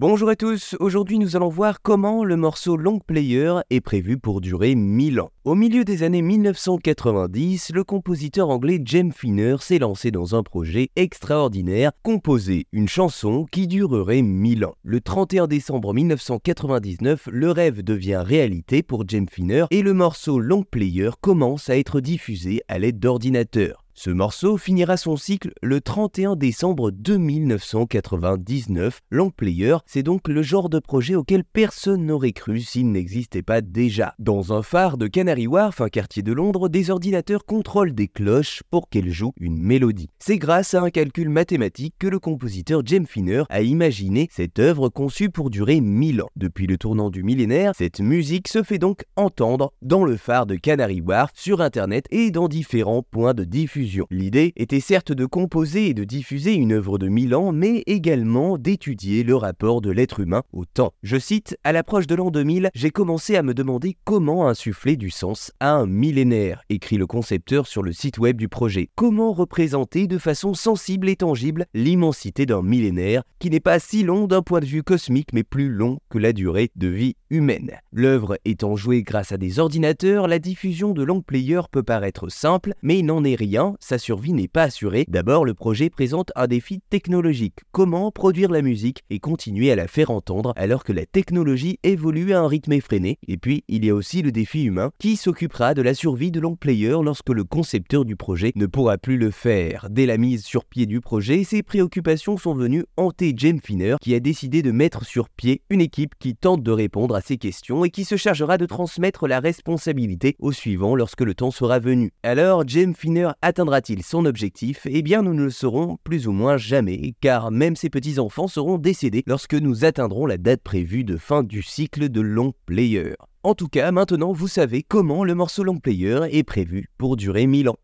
Bonjour à tous, aujourd'hui nous allons voir comment le morceau Long Player est prévu pour durer 1000 ans. Au milieu des années 1990, le compositeur anglais James Finner s'est lancé dans un projet extraordinaire, composer une chanson qui durerait 1000 ans. Le 31 décembre 1999, le rêve devient réalité pour James Finner et le morceau Long Player commence à être diffusé à l'aide d'ordinateurs. Ce morceau finira son cycle le 31 décembre 1999. Long Player, c'est donc le genre de projet auquel personne n'aurait cru s'il n'existait pas déjà. Dans un phare de Canary Wharf, un quartier de Londres, des ordinateurs contrôlent des cloches pour qu'elles jouent une mélodie. C'est grâce à un calcul mathématique que le compositeur James Finner a imaginé cette œuvre conçue pour durer 1000 ans. Depuis le tournant du millénaire, cette musique se fait donc entendre dans le phare de Canary Wharf, sur Internet et dans différents points de diffusion L'idée était certes de composer et de diffuser une œuvre de Milan, mais également d'étudier le rapport de l'être humain au temps. Je cite, à l'approche de l'an 2000, j'ai commencé à me demander comment insuffler du sens à un millénaire, écrit le concepteur sur le site web du projet. Comment représenter de façon sensible et tangible l'immensité d'un millénaire qui n'est pas si long d'un point de vue cosmique mais plus long que la durée de vie humaine. L'œuvre étant jouée grâce à des ordinateurs, la diffusion de long player peut paraître simple, mais il n'en est rien sa survie n'est pas assurée. D'abord, le projet présente un défi technologique. Comment produire la musique et continuer à la faire entendre alors que la technologie évolue à un rythme effréné? Et puis, il y a aussi le défi humain qui s'occupera de la survie de Long Player lorsque le concepteur du projet ne pourra plus le faire. Dès la mise sur pied du projet, ses préoccupations sont venues hanter James Finner qui a décidé de mettre sur pied une équipe qui tente de répondre à ces questions et qui se chargera de transmettre la responsabilité au suivant lorsque le temps sera venu. Alors, James Finner atteindra t il son objectif? Eh bien, nous ne le saurons plus ou moins jamais, car même ses petits-enfants seront décédés lorsque nous atteindrons la date prévue de fin du cycle de Long Player. En tout cas, maintenant, vous savez comment le morceau Long Player est prévu pour durer 1000 ans.